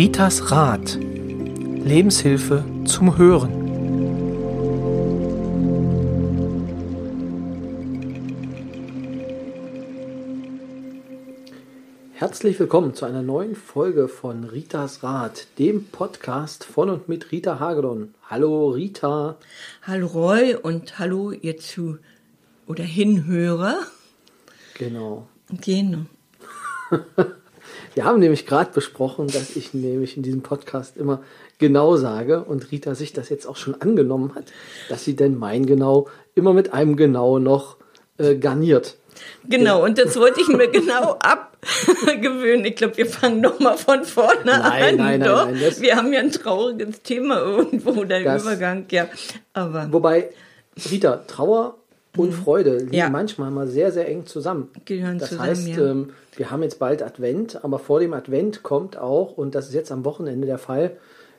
Ritas Rat. Lebenshilfe zum Hören. Herzlich willkommen zu einer neuen Folge von Ritas Rat, dem Podcast von und mit Rita Hagedorn. Hallo Rita. Hallo Roy und hallo ihr zu oder Hinhörer. Genau. Genau. Wir haben nämlich gerade besprochen, dass ich nämlich in diesem Podcast immer genau sage und Rita sich das jetzt auch schon angenommen hat, dass sie denn mein genau immer mit einem genau noch äh, garniert. Genau, und das wollte ich mir genau abgewöhnen. Ich glaube, wir fangen nochmal von vorne Nein, an. nein, nein, Doch, nein, das- wir haben ja ein trauriges Thema irgendwo, der Das- Übergang, ja. Aber Wobei, Rita, Trauer und Freude liegen Mhm. Ja. manchmal mal sehr, sehr eng zusammen. Gehören das zusammen, heißt, ja. ähm, wir haben jetzt bald Advent, aber vor dem Advent kommt auch, und das ist jetzt am Wochenende der Fall,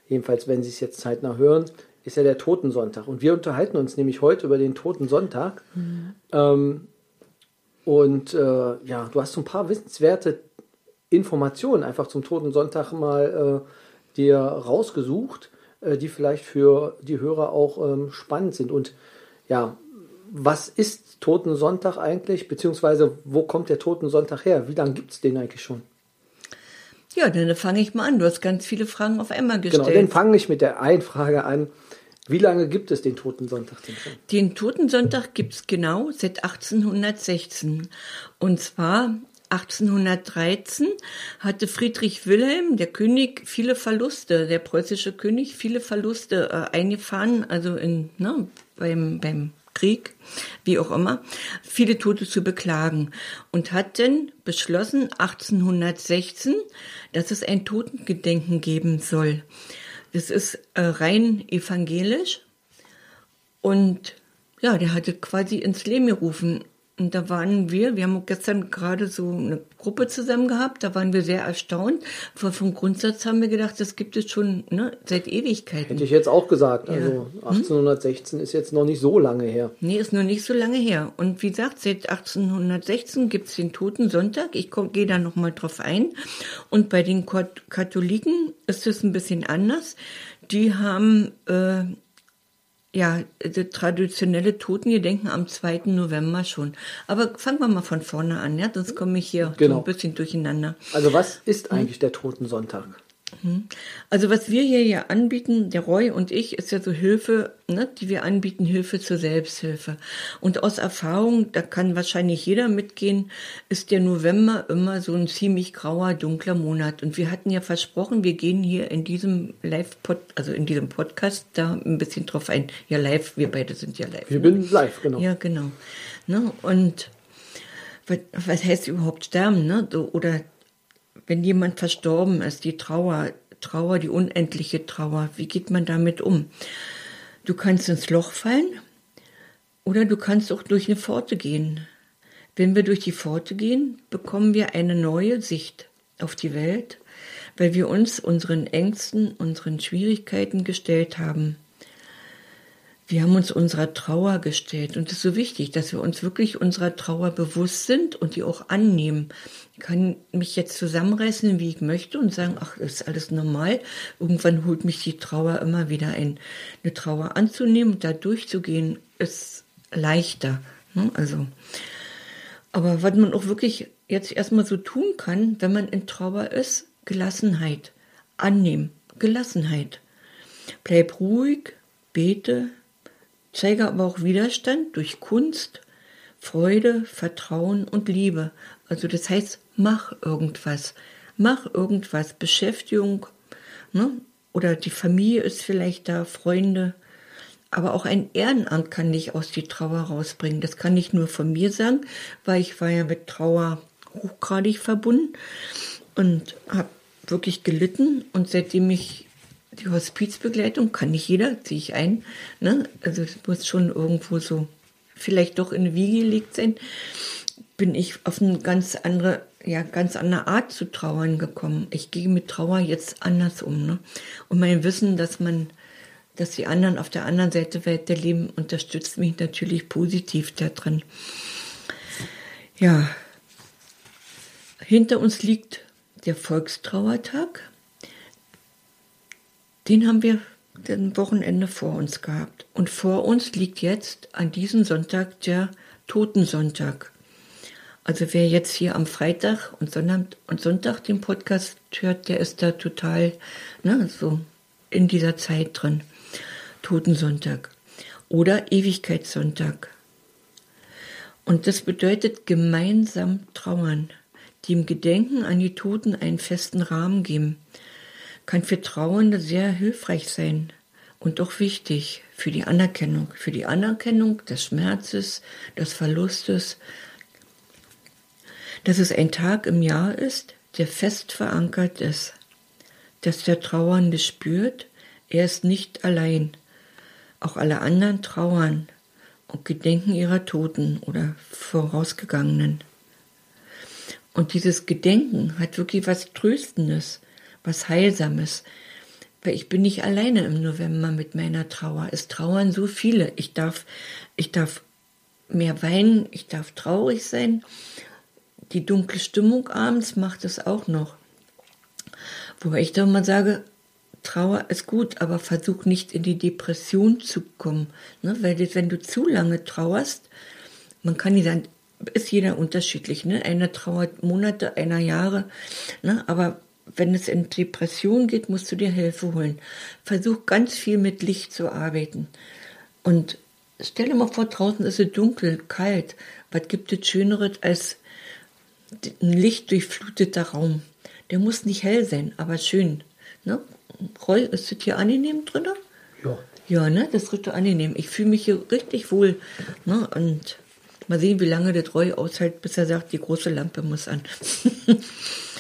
jedenfalls wenn Sie es jetzt zeitnah hören, ist ja der Totensonntag. Und wir unterhalten uns nämlich heute über den Totensonntag. Mhm. Ähm, und äh, ja, du hast so ein paar wissenswerte Informationen einfach zum Totensonntag mal äh, dir rausgesucht, äh, die vielleicht für die Hörer auch ähm, spannend sind. Und ja, was ist Totensonntag eigentlich? Beziehungsweise wo kommt der Totensonntag her? Wie lange gibt es den eigentlich schon? ja, dann fange ich mal an. Du hast ganz viele Fragen auf einmal Genau, gestellt. dann fange ich mit der einen Frage an. Wie lange gibt es den Totensonntag denn schon? Den Totensonntag gibt's genau seit 1816. Und zwar 1813 hatte Friedrich Wilhelm, der König, viele Verluste, der preußische König, viele Verluste äh, eingefahren, also in, ne, beim, beim Krieg, wie auch immer, viele Tote zu beklagen. Und hat dann beschlossen, 1816, dass es ein Totengedenken geben soll. Das ist äh, rein evangelisch. Und ja, der hatte quasi ins Leben gerufen. Und da waren wir, wir haben gestern gerade so eine Gruppe zusammen gehabt, da waren wir sehr erstaunt. Weil vom Grundsatz haben wir gedacht, das gibt es schon ne, seit Ewigkeiten. Hätte ich jetzt auch gesagt. Ja. Also 1816 ist jetzt noch nicht so lange her. Nee, ist noch nicht so lange her. Und wie gesagt, seit 1816 gibt's den Totensonntag. Ich komm- gehe da nochmal drauf ein. Und bei den Kat- Katholiken ist es ein bisschen anders. Die haben äh, ja das traditionelle Totengedenken am 2. November schon. Aber fangen wir mal von vorne an, ja? Sonst komme ich hier so Genau. ein bisschen durcheinander. Also was ist eigentlich der Totensonntag? Also was wir hier ja anbieten, der Roy und ich, ist ja so Hilfe, ne, die wir anbieten, Hilfe zur Selbsthilfe. Und aus Erfahrung, da kann wahrscheinlich jeder mitgehen, ist der November immer so ein ziemlich grauer, dunkler Monat. Und wir hatten ja versprochen, wir gehen hier in diesem Live-Pod, also in diesem Podcast da ein bisschen drauf ein. Ja, live, wir beide sind ja live. Wir ne? bin live, genau. Ja, genau. Ne? Und was, was heißt überhaupt sterben? Ne? So, oder wenn jemand verstorben ist, die Trauer, Trauer, die unendliche Trauer, wie geht man damit um? Du kannst ins Loch fallen oder du kannst auch durch eine Pforte gehen. Wenn wir durch die Pforte gehen, bekommen wir eine neue Sicht auf die Welt, weil wir uns unseren Ängsten, unseren Schwierigkeiten gestellt haben. Wir haben uns unserer Trauer gestellt und es ist so wichtig, dass wir uns wirklich unserer Trauer bewusst sind und die auch annehmen. Ich kann mich jetzt zusammenreißen, wie ich möchte und sagen, ach, ist alles normal. Irgendwann holt mich die Trauer immer wieder ein. Eine Trauer anzunehmen und da durchzugehen, ist leichter. Ne? Also, aber was man auch wirklich jetzt erstmal so tun kann, wenn man in Trauer ist, Gelassenheit. Annehmen. Gelassenheit. Bleib ruhig, bete, zeige aber auch Widerstand durch Kunst, Freude, Vertrauen und Liebe. Also das heißt, mach irgendwas. Mach irgendwas. Beschäftigung. Ne? Oder die Familie ist vielleicht da, Freunde. Aber auch ein Ehrenamt kann dich aus die Trauer rausbringen. Das kann ich nur von mir sagen, weil ich war ja mit Trauer hochgradig verbunden und habe wirklich gelitten. Und seitdem ich die Hospizbegleitung kann nicht jeder, ziehe ich ein. Ne? Also es muss schon irgendwo so vielleicht doch in eine Wiege gelegt sein. Bin ich auf eine ganz andere, ja, ganz andere Art zu trauern gekommen. Ich gehe mit Trauer jetzt anders um. Ne? Und mein Wissen, dass man, dass die anderen auf der anderen Seite Welt der Leben unterstützt mich natürlich positiv daran. Ja, hinter uns liegt der Volkstrauertag. Den haben wir ein Wochenende vor uns gehabt. Und vor uns liegt jetzt an diesem Sonntag der Totensonntag. Also wer jetzt hier am Freitag und Sonntag, und Sonntag den Podcast hört, der ist da total ne, so in dieser Zeit drin. Totensonntag oder Ewigkeitssonntag. Und das bedeutet gemeinsam trauern, dem Gedenken an die Toten einen festen Rahmen geben, kann für Trauernde sehr hilfreich sein und auch wichtig für die Anerkennung, für die Anerkennung des Schmerzes, des Verlustes, dass es ein Tag im Jahr ist, der fest verankert ist, dass der Trauernde spürt, er ist nicht allein, auch alle anderen trauern und gedenken ihrer Toten oder vorausgegangenen. Und dieses Gedenken hat wirklich was Tröstendes, was Heilsames. Weil ich bin nicht alleine im November mit meiner Trauer. Es trauern so viele. Ich darf, ich darf mehr weinen, ich darf traurig sein. Die dunkle Stimmung abends macht es auch noch. Wobei ich doch mal sage, Trauer ist gut, aber versuch nicht in die Depression zu kommen. Ne? Weil das, wenn du zu lange trauerst, man kann nicht sagen, ist jeder unterschiedlich. Ne? Einer trauert Monate, einer Jahre. Ne? Aber wenn es in Depression geht, musst du dir Hilfe holen. Versuch ganz viel mit Licht zu arbeiten. Und stell dir mal vor, draußen ist es dunkel, kalt. Was gibt es Schöneres als ein lichtdurchfluteter Raum? Der muss nicht hell sein, aber schön. Ne? Roy, ist das hier angenehm drin? Ja. Ja, ne? Das ist richtig angenehm. Ich fühle mich hier richtig wohl. Ne? Und mal sehen, wie lange der Roy aushält, bis er sagt, die große Lampe muss an.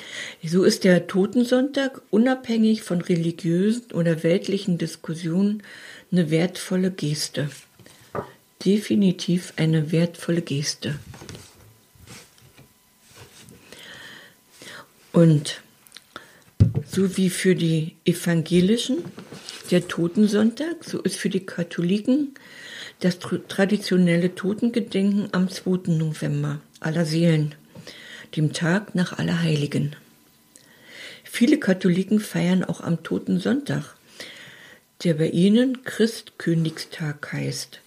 so ist der Totensonntag unabhängig von religiösen oder weltlichen Diskussionen eine wertvolle Geste. Definitiv eine wertvolle Geste. Und so wie für die Evangelischen der Totensonntag, so ist für die Katholiken das traditionelle Totengedenken am 2. November aller Seelen, dem Tag nach Allerheiligen. Viele Katholiken feiern auch am Totensonntag, der bei ihnen Christkönigstag heißt,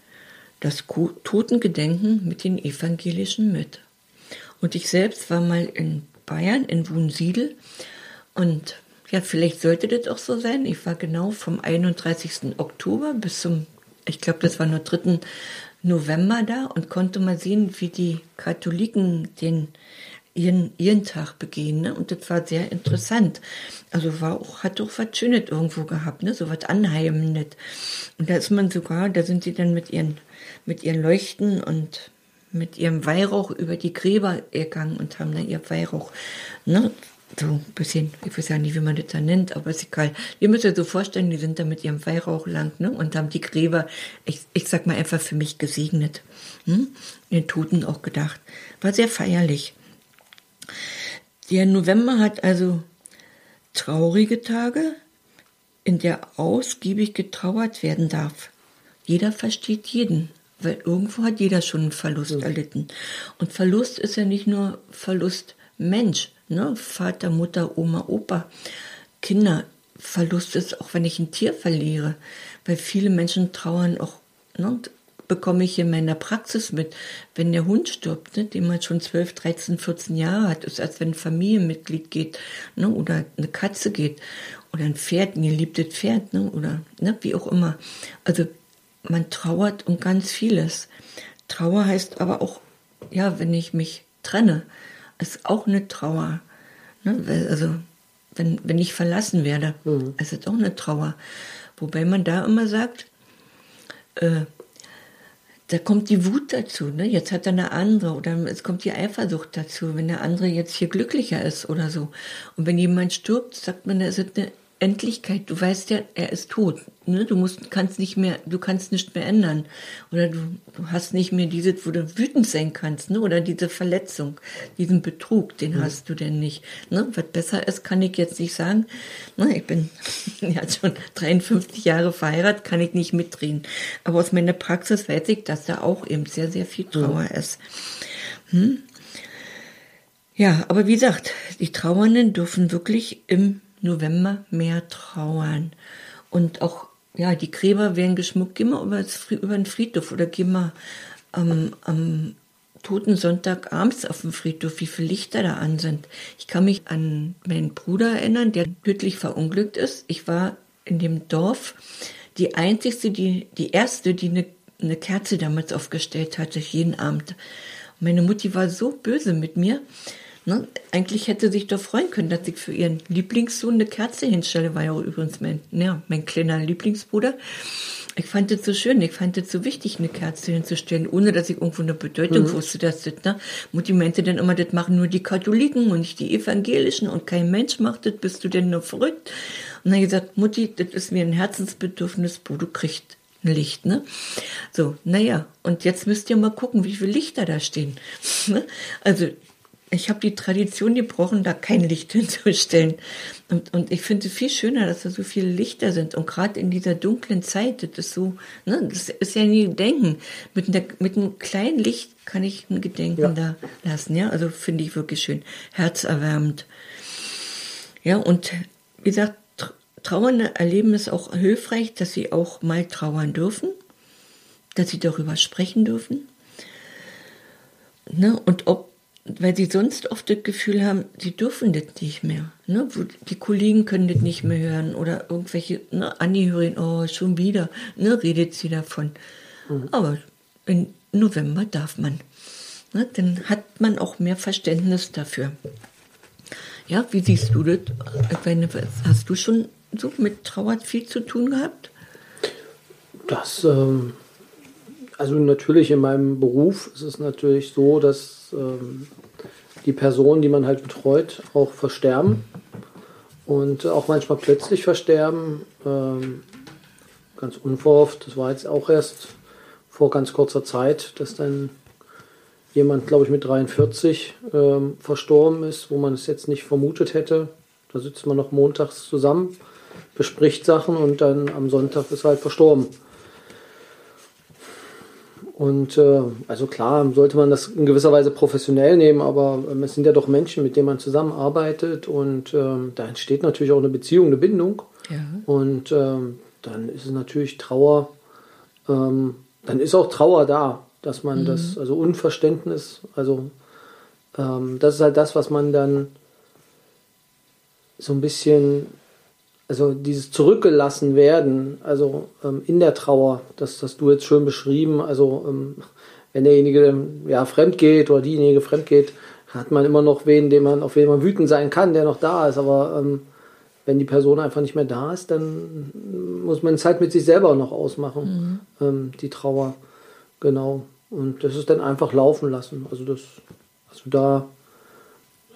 das Totengedenken mit den Evangelischen mit. Und ich selbst war mal in Bayern, in Wunsiedel, und ja, vielleicht sollte das auch so sein. Ich war genau vom 31. Oktober bis zum, ich glaube, das war nur 3. November da und konnte mal sehen, wie die Katholiken den ihren, ihren Tag begehen. Ne? Und das war sehr interessant. Also war auch, hat auch was Schönes irgendwo gehabt, ne? so was Anheimendes. Und da ist man sogar, da sind sie dann mit ihren, mit ihren Leuchten und mit ihrem Weihrauch über die Gräber gegangen und haben dann ihr Weihrauch ne, so ein bisschen, ich weiß ja nicht, wie man das da nennt, aber ist egal. Ihr müsst euch so vorstellen, die sind da mit ihrem Weihrauch lang ne, und haben die Gräber, ich, ich sag mal einfach für mich gesegnet, hm? den Toten auch gedacht. War sehr feierlich. Der November hat also traurige Tage, in der ausgiebig getrauert werden darf. Jeder versteht jeden, weil irgendwo hat jeder schon einen Verlust ja. erlitten. Und Verlust ist ja nicht nur Verlust Mensch, ne? Vater, Mutter, Oma, Opa, Kinder. Verlust ist auch, wenn ich ein Tier verliere, weil viele Menschen trauern auch, ne? Bekomme ich in meiner Praxis mit, wenn der Hund stirbt, ne, den man schon 12, 13, 14 Jahre hat, ist als wenn ein Familienmitglied geht, ne, oder eine Katze geht, oder ein Pferd, ein geliebtes Pferd, ne, oder ne, wie auch immer. Also man trauert um ganz vieles. Trauer heißt aber auch, ja, wenn ich mich trenne, ist auch eine Trauer. Ne? Also, wenn, wenn ich verlassen werde, mhm. ist es auch eine Trauer. Wobei man da immer sagt, äh, da kommt die Wut dazu. Ne? Jetzt hat er eine andere oder es kommt die Eifersucht dazu, wenn der andere jetzt hier glücklicher ist oder so. Und wenn jemand stirbt, sagt man, da ist eine Endlichkeit. Du weißt ja, er ist tot. Ne? Du musst, kannst nicht mehr, du kannst nicht mehr ändern. Oder du, du hast nicht mehr diese, wo du wütend sein kannst, ne? Oder diese Verletzung, diesen Betrug, den mhm. hast du denn nicht. Ne? Was besser ist, kann ich jetzt nicht sagen. Ne? Ich bin ja schon 53 Jahre verheiratet, kann ich nicht mitreden. Aber aus meiner Praxis weiß ich, dass da auch eben sehr, sehr viel Trauer mhm. ist. Hm? Ja, aber wie gesagt, die Trauernden dürfen wirklich im November mehr trauern. und auch, ja, die Gräber werden geschmückt. Geh mal über, über den Friedhof oder geh mal am, am Totensonntag abends auf dem Friedhof, wie viele Lichter da an sind. Ich kann mich an meinen Bruder erinnern, der tödlich verunglückt ist. Ich war in dem Dorf die einzigste, die, die erste, die eine, eine Kerze damals aufgestellt hatte, jeden Abend. meine Mutti war so böse mit mir. Ne? Eigentlich hätte sich doch freuen können, dass ich für ihren Lieblingssohn eine Kerze hinstelle, war ja übrigens mein, ja, mein kleiner Lieblingsbruder. Ich fand es so schön, ich fand es so wichtig, eine Kerze hinzustellen, ohne dass ich irgendwo eine Bedeutung mhm. wusste, dass das, ne? Mutti meinte dann immer, das machen nur die Katholiken und nicht die Evangelischen und kein Mensch macht das, bist du denn nur verrückt? Und dann gesagt, Mutti, das ist mir ein Herzensbedürfnis, wo du kriegst ein Licht, ne? So, naja, und jetzt müsst ihr mal gucken, wie viele Lichter da stehen. Ne? also, ich habe die Tradition gebrochen, da kein Licht hinzustellen. Und, und ich finde es viel schöner, dass da so viele Lichter sind. Und gerade in dieser dunklen Zeit, das ist so, ne, das ist ja nie Gedenken. Mit, einer, mit einem kleinen Licht kann ich ein Gedenken ja. da lassen, ja. Also finde ich wirklich schön. Herzerwärmend. Ja, und wie gesagt, Trauernde erleben es auch hilfreich, dass sie auch mal trauern dürfen, dass sie darüber sprechen dürfen. Ne? Und ob weil sie sonst oft das Gefühl haben, sie dürfen das nicht mehr. Ne? Die Kollegen können das nicht mehr hören oder irgendwelche ne, Angehörigen, oh, schon wieder, ne, redet sie davon. Mhm. Aber im November darf man. Ne? Dann hat man auch mehr Verständnis dafür. Ja, wie siehst du das? Hast du schon so mit Trauer viel zu tun gehabt? Das, ähm, also natürlich in meinem Beruf ist es natürlich so, dass ähm, die Personen, die man halt betreut, auch versterben und auch manchmal plötzlich versterben. Ähm, ganz unverhofft. Das war jetzt auch erst vor ganz kurzer Zeit, dass dann jemand, glaube ich, mit 43 ähm, verstorben ist, wo man es jetzt nicht vermutet hätte. Da sitzt man noch montags zusammen, bespricht Sachen und dann am Sonntag ist er halt verstorben. Und äh, also klar, sollte man das in gewisser Weise professionell nehmen, aber ähm, es sind ja doch Menschen, mit denen man zusammenarbeitet und ähm, da entsteht natürlich auch eine Beziehung, eine Bindung. Ja. Und ähm, dann ist es natürlich Trauer, ähm, dann ist auch Trauer da, dass man mhm. das, also Unverständnis, also ähm, das ist halt das, was man dann so ein bisschen also dieses zurückgelassen werden, also ähm, in der Trauer, das hast du jetzt schön beschrieben, also ähm, wenn derjenige ja fremd geht oder diejenige fremd geht, hat man immer noch wen, den man, auf wen man wütend sein kann, der noch da ist, aber ähm, wenn die Person einfach nicht mehr da ist, dann muss man es halt mit sich selber noch ausmachen, mhm. ähm, die Trauer. Genau. Und das ist dann einfach laufen lassen. Also das, also da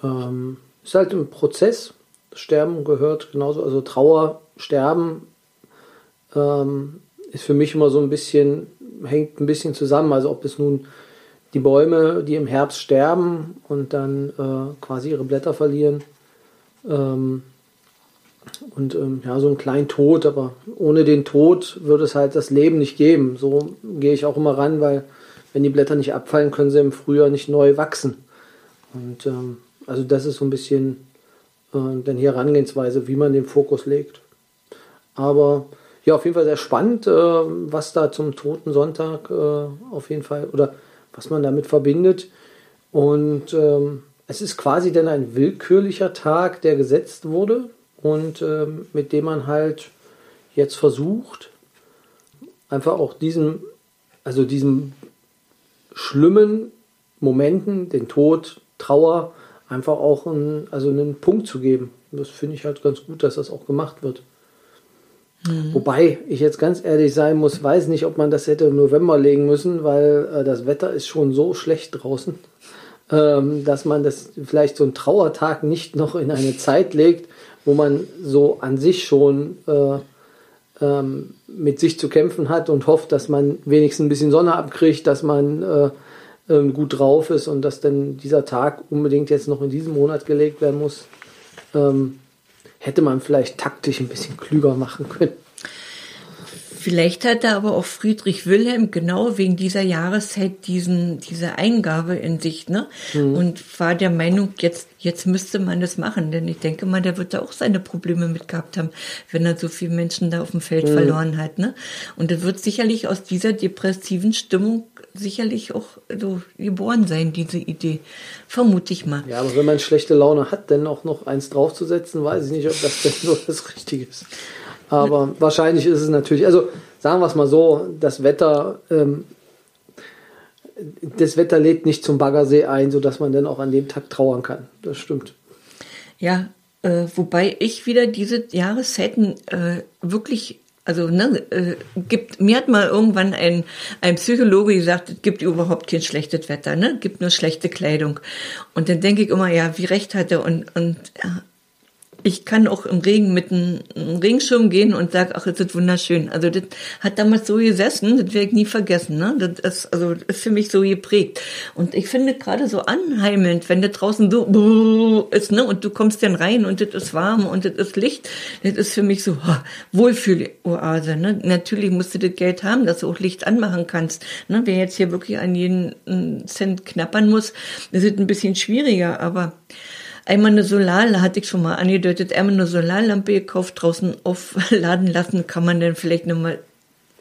ähm, ist halt ein Prozess, Sterben gehört genauso, also Trauer, Sterben ähm, ist für mich immer so ein bisschen, hängt ein bisschen zusammen. Also ob es nun die Bäume, die im Herbst sterben und dann äh, quasi ihre Blätter verlieren. Ähm, und ähm, ja, so ein kleinen Tod, aber ohne den Tod würde es halt das Leben nicht geben. So gehe ich auch immer ran, weil wenn die Blätter nicht abfallen, können sie im Frühjahr nicht neu wachsen. Und ähm, also das ist so ein bisschen äh, denn hier Herangehensweise, wie man den Fokus legt. Aber ja, auf jeden Fall sehr spannend, äh, was da zum Toten Sonntag äh, auf jeden Fall oder was man damit verbindet. Und ähm, es ist quasi dann ein willkürlicher Tag, der gesetzt wurde und ähm, mit dem man halt jetzt versucht, einfach auch diesen, also diesen schlimmen Momenten, den Tod, Trauer, einfach auch einen, also einen Punkt zu geben. Das finde ich halt ganz gut, dass das auch gemacht wird. Mhm. Wobei ich jetzt ganz ehrlich sein muss, weiß nicht, ob man das hätte im November legen müssen, weil äh, das Wetter ist schon so schlecht draußen, ähm, dass man das vielleicht so einen Trauertag nicht noch in eine Zeit legt, wo man so an sich schon äh, ähm, mit sich zu kämpfen hat und hofft, dass man wenigstens ein bisschen Sonne abkriegt, dass man äh, ähm, gut drauf ist und dass dann dieser Tag unbedingt jetzt noch in diesem Monat gelegt werden muss, ähm, hätte man vielleicht taktisch ein bisschen klüger machen können. Vielleicht hatte aber auch Friedrich Wilhelm genau wegen dieser Jahreszeit diesen, diese Eingabe in sich, ne? Mhm. Und war der Meinung, jetzt, jetzt müsste man das machen. Denn ich denke mal, der wird da auch seine Probleme mit gehabt haben, wenn er so viele Menschen da auf dem Feld mhm. verloren hat, ne? Und er wird sicherlich aus dieser depressiven Stimmung sicherlich auch so geboren sein, diese Idee. Vermute ich mal. Ja, aber wenn man schlechte Laune hat, dann auch noch eins draufzusetzen, weiß ich nicht, ob das denn so das Richtige ist. Aber wahrscheinlich ist es natürlich, also sagen wir es mal so, das Wetter, ähm, das Wetter lädt nicht zum Baggersee ein, sodass man dann auch an dem Tag trauern kann. Das stimmt. Ja, äh, wobei ich wieder diese Jahreszeiten äh, wirklich also ne, äh, gibt, mir hat mal irgendwann ein, ein Psychologe gesagt, es gibt überhaupt kein schlechtes Wetter, ne? Es gibt nur schlechte Kleidung. Und dann denke ich immer, ja, wie recht hat er und, und ich kann auch im Regen mit einem Regenschirm gehen und sage, ach, es ist wunderschön. Also das hat damals so gesessen, das werde ich nie vergessen. Ne? Das ist, also, das ist für mich so geprägt. Und ich finde gerade so anheimelnd, wenn das draußen so ist, ne? und du kommst dann rein und das ist warm und das ist Licht, das ist für mich so oh, Wohlfühl-Oase. Ne? Natürlich musst du das Geld haben, dass du auch Licht anmachen kannst. Ne? Wer jetzt hier wirklich an jeden Cent knappern muss, das ist ein bisschen schwieriger, aber einmal eine Solar, hatte ich schon mal angedeutet, einmal eine Solarlampe gekauft, draußen aufladen lassen, kann man dann vielleicht nochmal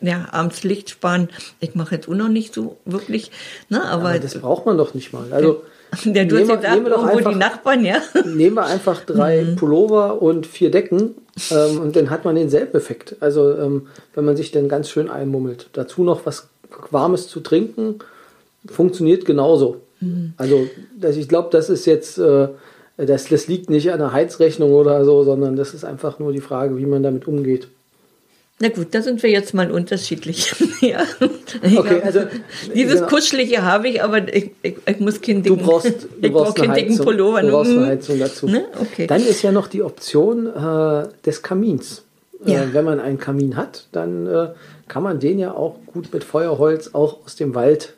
ja, abends Licht sparen. Ich mache jetzt auch noch nicht so wirklich, ne, aber, aber das braucht man doch nicht mal. Also der du hast gesagt, irgendwo einfach, die Nachbarn, ja. Nehmen wir einfach drei mhm. Pullover und vier Decken ähm, und dann hat man denselben Effekt. Also ähm, wenn man sich dann ganz schön einmummelt. Dazu noch was Warmes zu trinken, funktioniert genauso. Mhm. Also das, ich glaube, das ist jetzt äh, das, das liegt nicht an der Heizrechnung oder so, sondern das ist einfach nur die Frage, wie man damit umgeht. Na gut, da sind wir jetzt mal unterschiedlich. ja. Okay, also dieses genau. kuschelige habe ich, aber ich, ich, ich muss keinen dicken, du brauchst, du brauchst keinen dicken Pullover. Du brauchst eine Heizung dazu. Ne? Okay. Dann ist ja noch die Option äh, des Kamins. Äh, ja. Äh, wenn man einen Kamin hat, dann äh, kann man den ja auch gut mit Feuerholz auch aus dem Wald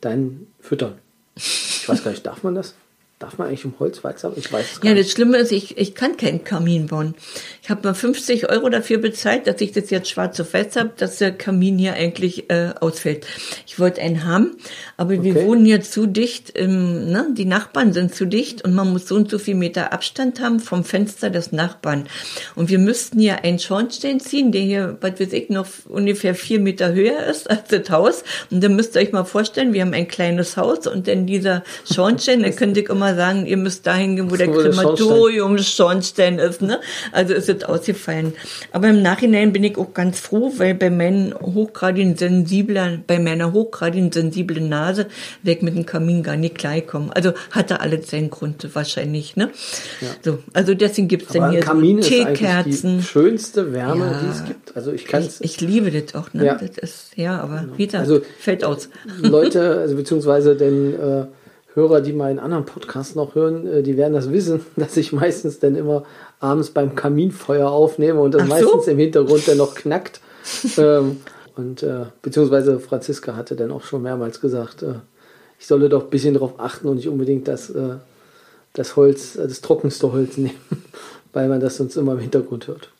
dann füttern. Ich weiß gar nicht, darf man das? Darf man eigentlich im Holz weiter? Ich weiß es gar Ja, das Schlimme ist, ich, ich kann keinen Kamin bauen. Ich habe mal 50 Euro dafür bezahlt, dass ich das jetzt schwarz auf weiß habe, dass der Kamin hier eigentlich äh, ausfällt. Ich wollte einen haben, aber okay. wir wohnen hier zu dicht, im, ne? die Nachbarn sind zu dicht und man muss so und so viel Meter Abstand haben vom Fenster des Nachbarn. Und wir müssten hier einen Schornstein ziehen, der hier, was weiß ich, noch ungefähr vier Meter höher ist als das Haus. Und dann müsst ihr euch mal vorstellen, wir haben ein kleines Haus und dann dieser Schornstein, da könnte ich immer sagen, ihr müsst dahin gehen, wo der Krematorium-Schornstein ist. Ne? Also ist es ausgefallen. Aber im Nachhinein bin ich auch ganz froh, weil bei meinen hochgradigen sensiblen, bei meiner hochgradigen sensiblen Nase weg mit dem Kamin gar nicht klarkommen. Also hatte alles seinen Grund wahrscheinlich. Ne? Ja. So, also deswegen gibt es dann hier Kamin so Teekerzen. die schönste Wärme, ja. die es gibt. Also ich kann ich, ich liebe das auch. Ne? Ja. Das ist, ja, aber genau. wieder also, fällt aus. Leute, also beziehungsweise denn äh, Hörer, die meinen anderen Podcast noch hören, äh, die werden das wissen, dass ich meistens dann immer abends beim Kaminfeuer aufnehme und das so? meistens im Hintergrund dann noch knackt. ähm, und äh, beziehungsweise Franziska hatte dann auch schon mehrmals gesagt, äh, ich solle doch ein bisschen darauf achten und nicht unbedingt das, äh, das Holz, äh, das trockenste Holz nehmen, weil man das sonst immer im Hintergrund hört.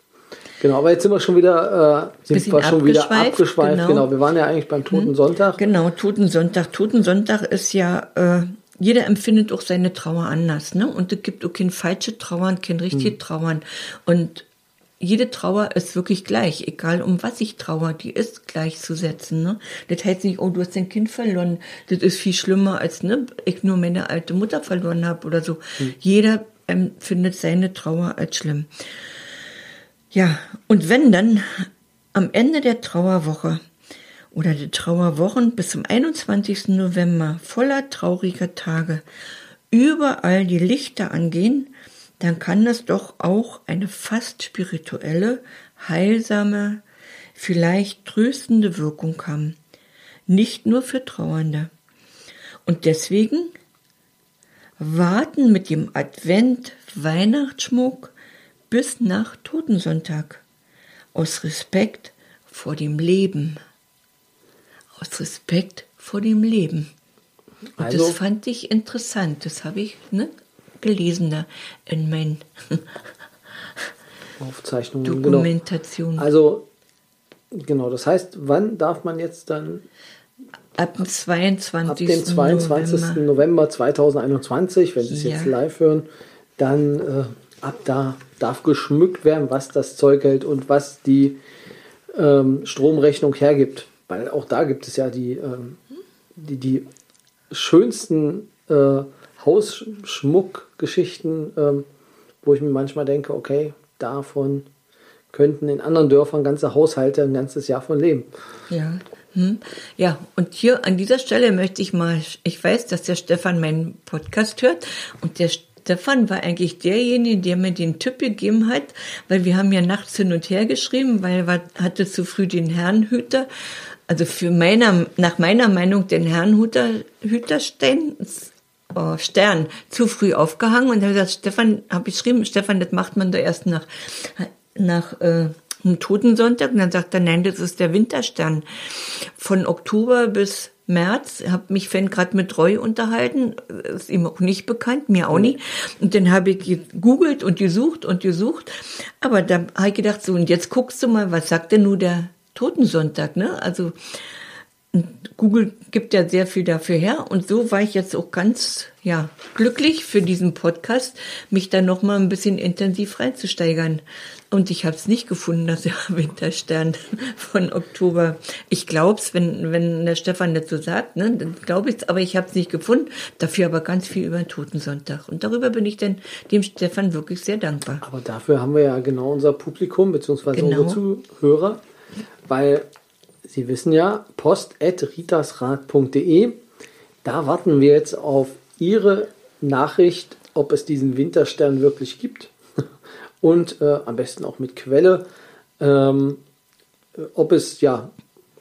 Genau, aber jetzt sind wir schon wieder, äh, sind wir schon wieder abgeschweift. Genau. genau. wir waren ja eigentlich beim Toten hm. Sonntag. Genau, Toten Sonntag. Toten Sonntag ist ja äh, jeder empfindet auch seine Trauer anders, ne? Und es gibt auch kein falsche Trauern, kein richtige mhm. Trauern. Und jede Trauer ist wirklich gleich, egal um was ich trauer, die ist gleichzusetzen. Ne? Das heißt nicht, oh, du hast dein Kind verloren. Das ist viel schlimmer, als ne, ich nur meine alte Mutter verloren habe oder so. Mhm. Jeder empfindet seine Trauer als schlimm. Ja, und wenn dann am Ende der Trauerwoche oder die Trauerwochen bis zum 21. November voller trauriger Tage überall die Lichter angehen, dann kann das doch auch eine fast spirituelle, heilsame, vielleicht tröstende Wirkung haben. Nicht nur für Trauernde. Und deswegen warten mit dem Advent Weihnachtsschmuck bis nach Totensonntag. Aus Respekt vor dem Leben aus Respekt vor dem Leben. Und also, das fand ich interessant. Das habe ich ne, gelesen da in meinen Aufzeichnungen. Dokumentationen. Genau. Also Genau, das heißt, wann darf man jetzt dann Ab dem 22. ab dem 22. November, November 2021, wenn Sie es Ja. jetzt live hören, dann äh, ab da darf geschmückt werden, was das Zeug hält und was die ähm, Stromrechnung hergibt. Weil auch da gibt es ja die, ähm, die, die schönsten äh, Hausschmuckgeschichten, ähm, wo ich mir manchmal denke, okay, davon könnten in anderen Dörfern ganze Haushalte ein ganzes Jahr von leben. Ja. Hm. Ja, und hier an dieser Stelle möchte ich mal, ich weiß, dass der Stefan meinen Podcast hört und der Stefan war eigentlich derjenige, der mir den Tipp gegeben hat, weil wir haben ja nachts hin und her geschrieben, weil er hatte zu früh den Herrenhüter, also für meiner, nach meiner Meinung den Herrenhüter, Hüterstein, oh, Stern zu früh aufgehangen und hat gesagt, Stefan, habe ich geschrieben, Stefan, das macht man doch erst nach, nach äh, einem Totensonntag. Und dann sagt er, nein, das ist der Winterstern. Von Oktober bis März, habe mich Fan gerade mit Roy unterhalten, ist ihm auch nicht bekannt, mir auch nicht. Und dann habe ich gegoogelt und gesucht und gesucht. Aber da habe ich gedacht, so, und jetzt guckst du mal, was sagt denn nun der Totensonntag, ne? Also, Google gibt ja sehr viel dafür her und so war ich jetzt auch ganz ja glücklich für diesen Podcast, mich da noch mal ein bisschen intensiv reinzusteigern. Und ich habe es nicht gefunden, dass der Winterstern von Oktober. Ich glaub's, wenn wenn der Stefan das so sagt, ne, dann glaube ich's, aber ich habe es nicht gefunden. Dafür aber ganz viel über den Totensonntag und darüber bin ich dann dem Stefan wirklich sehr dankbar. Aber dafür haben wir ja genau unser Publikum bzw. Genau. unsere Zuhörer, weil Sie wissen ja, post.ritasrat.de, da warten wir jetzt auf Ihre Nachricht, ob es diesen Winterstern wirklich gibt und äh, am besten auch mit Quelle, ähm, ob es ja,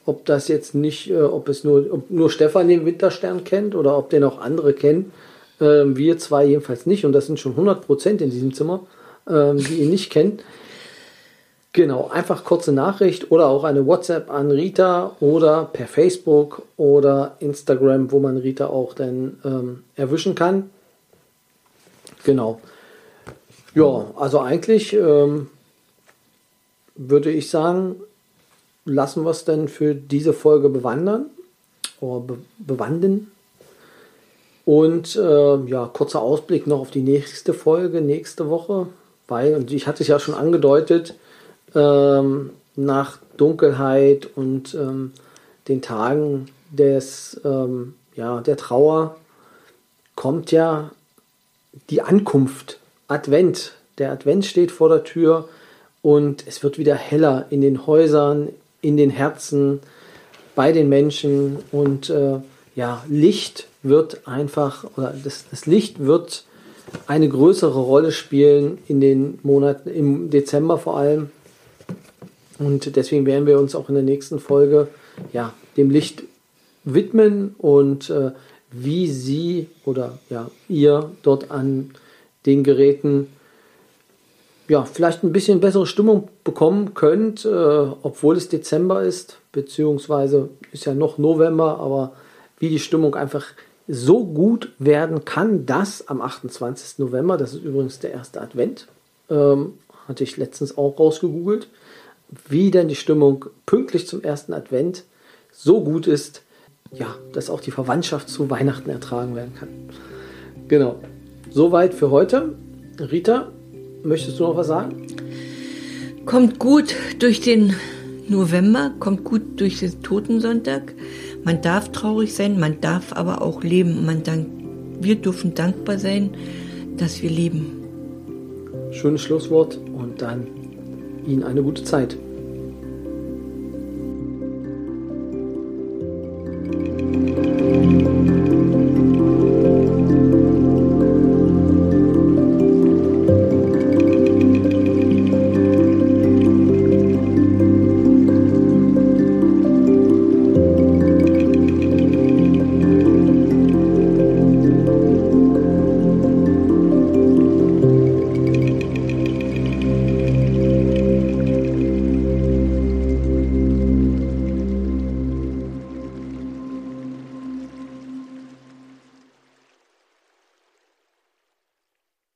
ob das jetzt nicht, äh, ob es nur, ob nur Stefan den Winterstern kennt oder ob den auch andere kennen. Ähm, wir zwei jedenfalls nicht und das sind schon 100 Prozent in diesem Zimmer, ähm, die ihn nicht kennen. Genau, einfach kurze Nachricht oder auch eine WhatsApp an Rita oder per Facebook oder Instagram, wo man Rita auch dann ähm, erwischen kann. Genau. Ja, also eigentlich ähm, würde ich sagen, lassen wir es dann für diese Folge bewandern oder be bewanden. Und äh, ja, kurzer Ausblick noch auf die nächste Folge, nächste Woche, weil, und ich hatte es ja schon angedeutet, ähm, nach Dunkelheit und ähm, den Tagen des, ähm, ja, der Trauer kommt ja die Ankunft, Advent. Der Advent steht vor der Tür und es wird wieder heller in den Häusern, in den Herzen, bei den Menschen und äh, ja, Licht wird einfach, oder das, das Licht wird eine größere Rolle spielen in den Monaten, im Dezember vor allem. Und deswegen werden wir uns auch in der nächsten Folge ja, dem Licht widmen und äh, wie Sie oder ja, ihr dort an den Geräten ja, vielleicht ein bisschen bessere Stimmung bekommen könnt, äh, obwohl es Dezember ist, beziehungsweise ist ja noch November, aber wie die Stimmung einfach so gut werden kann, dass am 28. November, das ist übrigens der erste Advent, ähm, hatte ich letztens auch rausgegoogelt, wie denn die Stimmung pünktlich zum ersten Advent so gut ist, ja, dass auch die Verwandtschaft zu Weihnachten ertragen werden kann. Genau. Soweit für heute. Rita, möchtest du noch was sagen? Kommt gut durch den November, kommt gut durch den Totensonntag. Man darf traurig sein, man darf aber auch leben. Man dank, wir dürfen dankbar sein, dass wir leben. Schönes Schlusswort und dann Ihnen eine gute Zeit.